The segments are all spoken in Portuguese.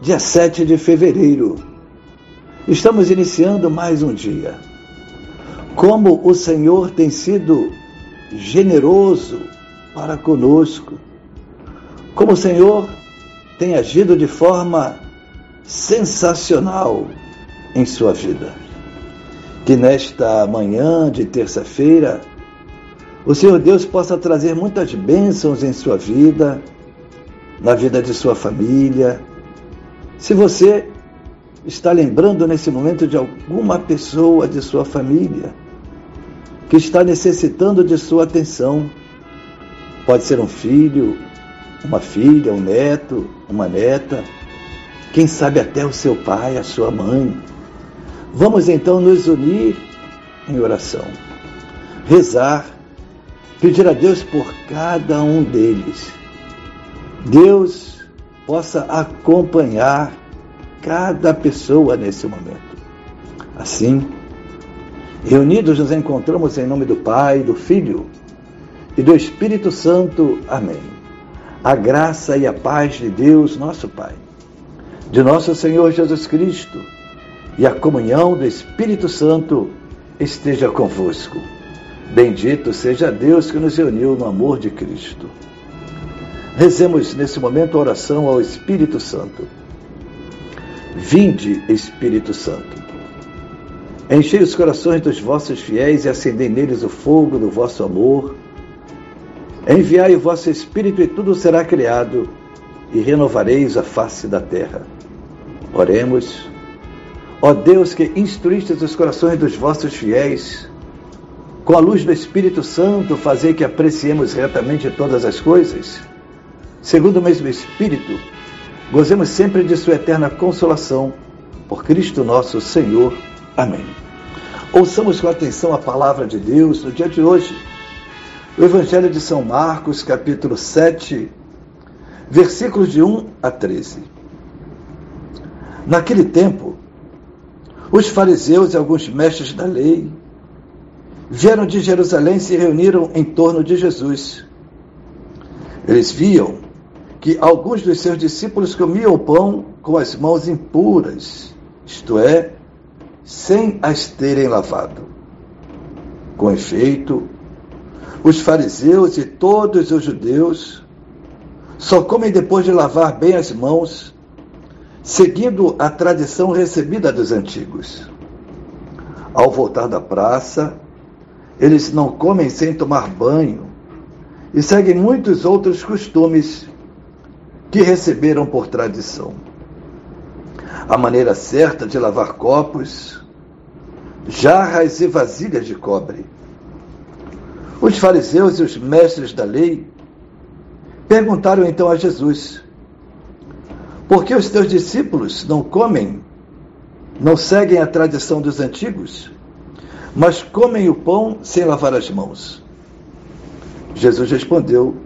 dia 7 de fevereiro. Estamos iniciando mais um dia. Como o Senhor tem sido generoso para conosco, como o Senhor tem agido de forma sensacional em sua vida. Que nesta manhã de terça-feira, o Senhor Deus possa trazer muitas bênçãos em sua vida, na vida de sua família, se você está lembrando nesse momento de alguma pessoa de sua família que está necessitando de sua atenção, pode ser um filho, uma filha, um neto, uma neta, quem sabe até o seu pai, a sua mãe. Vamos então nos unir em oração, rezar, pedir a Deus por cada um deles. Deus possa acompanhar cada pessoa nesse momento. Assim, reunidos nos encontramos em nome do Pai, do Filho e do Espírito Santo. Amém. A graça e a paz de Deus, nosso Pai, de nosso Senhor Jesus Cristo e a comunhão do Espírito Santo esteja convosco. Bendito seja Deus que nos reuniu no amor de Cristo. Rezemos nesse momento a oração ao Espírito Santo. Vinde, Espírito Santo. Enchei os corações dos vossos fiéis e acendei neles o fogo do vosso amor. Enviai o vosso Espírito e tudo será criado, e renovareis a face da terra. Oremos. Ó Deus que instruístes os corações dos vossos fiéis, com a luz do Espírito Santo, fazei que apreciemos retamente todas as coisas segundo o mesmo Espírito, gozemos sempre de Sua eterna consolação. Por Cristo nosso Senhor. Amém. Ouçamos com atenção a palavra de Deus no dia de hoje. O Evangelho de São Marcos, capítulo 7, versículos de 1 a 13. Naquele tempo, os fariseus e alguns mestres da lei vieram de Jerusalém e se reuniram em torno de Jesus. Eles viam que alguns dos seus discípulos comiam o pão com as mãos impuras, isto é, sem as terem lavado. Com efeito, os fariseus e todos os judeus só comem depois de lavar bem as mãos, seguindo a tradição recebida dos antigos. Ao voltar da praça, eles não comem sem tomar banho e seguem muitos outros costumes que receberam por tradição. A maneira certa de lavar copos, jarras e vasilhas de cobre. Os fariseus e os mestres da lei perguntaram então a Jesus: Por que os teus discípulos não comem, não seguem a tradição dos antigos, mas comem o pão sem lavar as mãos? Jesus respondeu: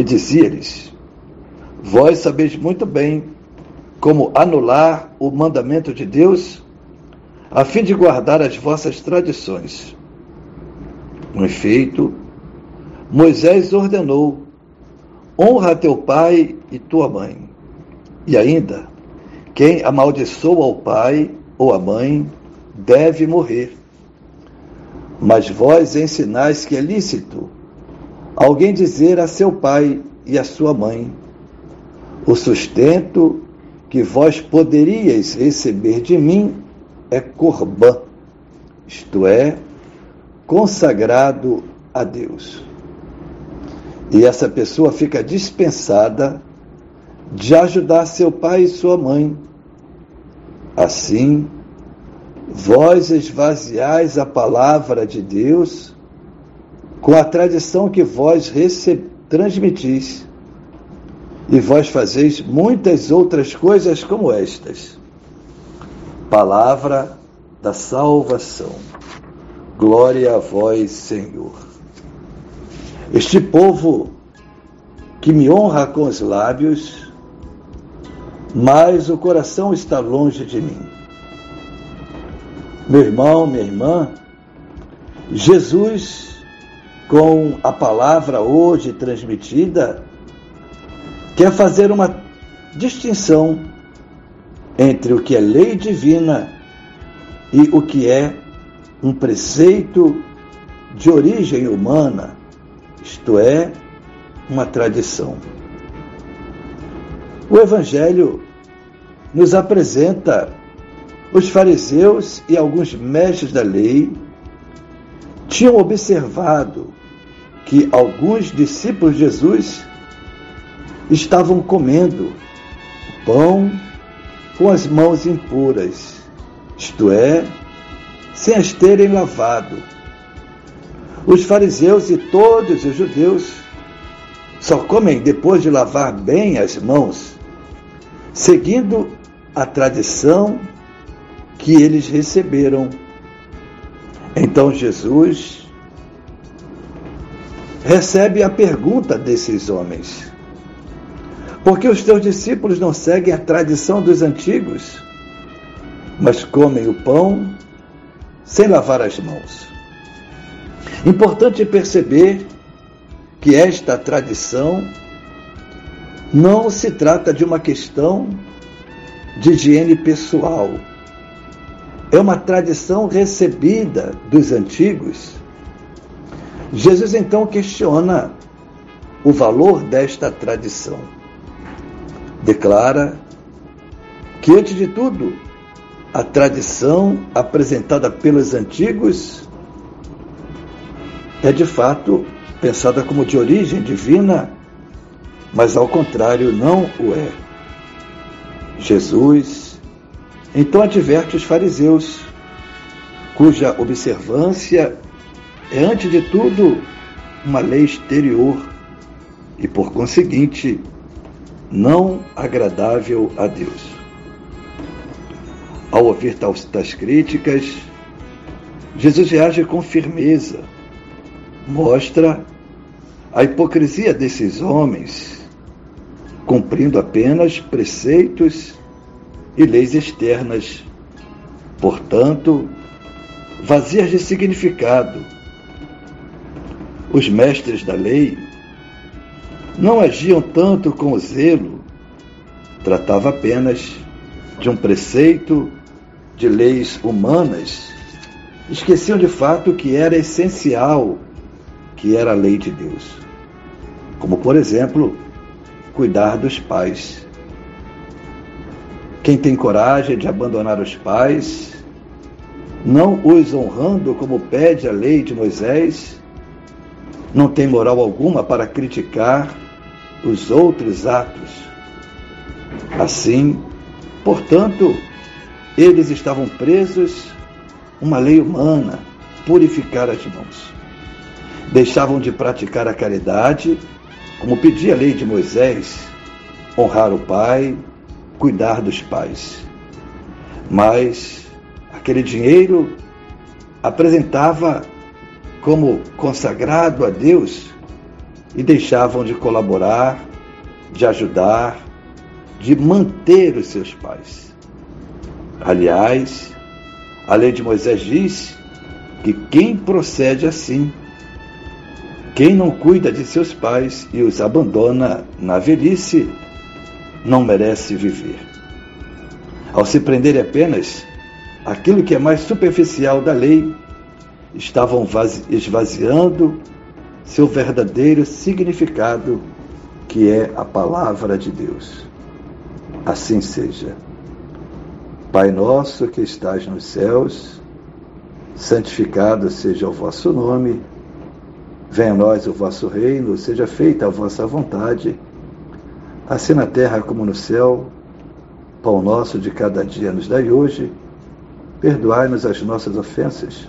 e dizia-lhes: Vós sabeis muito bem como anular o mandamento de Deus, a fim de guardar as vossas tradições. No efeito, Moisés ordenou: honra teu pai e tua mãe. E ainda, quem amaldiçoa o pai ou a mãe deve morrer. Mas vós ensinais que é lícito alguém dizer a seu pai e a sua mãe: O sustento que vós poderíeis receber de mim é corbã, isto é, consagrado a Deus. E essa pessoa fica dispensada de ajudar seu pai e sua mãe. Assim, vós esvaziais a palavra de Deus com a tradição que vós transmitis, e vós fazeis muitas outras coisas como estas. Palavra da salvação. Glória a vós, Senhor. Este povo que me honra com os lábios, mas o coração está longe de mim. Meu irmão, minha irmã, Jesus, com a palavra hoje transmitida, quer fazer uma distinção entre o que é lei divina e o que é um preceito de origem humana, isto é, uma tradição. O Evangelho nos apresenta os fariseus e alguns mestres da lei tinham observado que alguns discípulos de Jesus estavam comendo pão com as mãos impuras, isto é, sem as terem lavado. Os fariseus e todos os judeus só comem depois de lavar bem as mãos, seguindo a tradição que eles receberam. Então Jesus recebe a pergunta desses homens: Por que os teus discípulos não seguem a tradição dos antigos, mas comem o pão sem lavar as mãos. Importante perceber que esta tradição não se trata de uma questão de higiene pessoal. É uma tradição recebida dos antigos. Jesus então questiona o valor desta tradição. Declara que, antes de tudo, a tradição apresentada pelos antigos é de fato pensada como de origem divina, mas ao contrário não o é. Jesus então adverte os fariseus, cuja observância é antes de tudo uma lei exterior e por conseguinte não agradável a Deus. Ao ouvir tais críticas, Jesus reage com firmeza, mostra a hipocrisia desses homens, cumprindo apenas preceitos e leis externas, portanto, vazias de significado. Os mestres da lei não agiam tanto com zelo, tratava apenas de um preceito de leis humanas, esqueciam de fato que era essencial, que era a lei de Deus. Como, por exemplo, cuidar dos pais. Quem tem coragem de abandonar os pais, não os honrando como pede a lei de Moisés, não tem moral alguma para criticar os outros atos. Assim, portanto, eles estavam presos uma lei humana, purificar as mãos. Deixavam de praticar a caridade, como pedia a lei de Moisés, honrar o pai, cuidar dos pais. Mas aquele dinheiro apresentava como consagrado a Deus e deixavam de colaborar, de ajudar, de manter os seus pais. Aliás, a lei de Moisés diz que quem procede assim, quem não cuida de seus pais e os abandona na velhice, não merece viver. Ao se prender apenas aquilo que é mais superficial da lei, estavam esvaziando seu verdadeiro significado, que é a palavra de Deus. Assim seja. Pai nosso que estás nos céus, santificado seja o vosso nome, venha a nós o vosso reino, seja feita a vossa vontade, assim na terra como no céu. Pão nosso de cada dia nos dai hoje, perdoai-nos as nossas ofensas,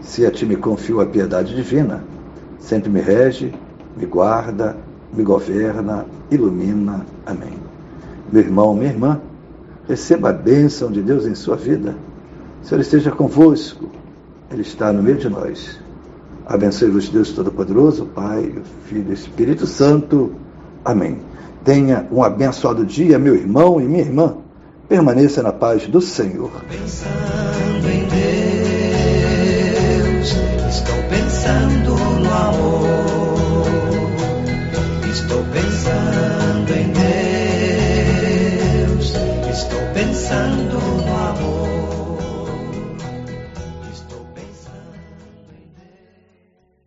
se a ti me confio a piedade divina, sempre me rege, me guarda, me governa, ilumina. Amém. Meu irmão, minha irmã, receba a bênção de Deus em sua vida. Senhor esteja convosco, Ele está no meio de nós. Abençoe-vos, Deus Todo-Poderoso, Pai, Filho e Espírito Santo. Amém. Tenha um abençoado dia, meu irmão e minha irmã. Permaneça na paz do Senhor. Pensando em Deus, estou pensando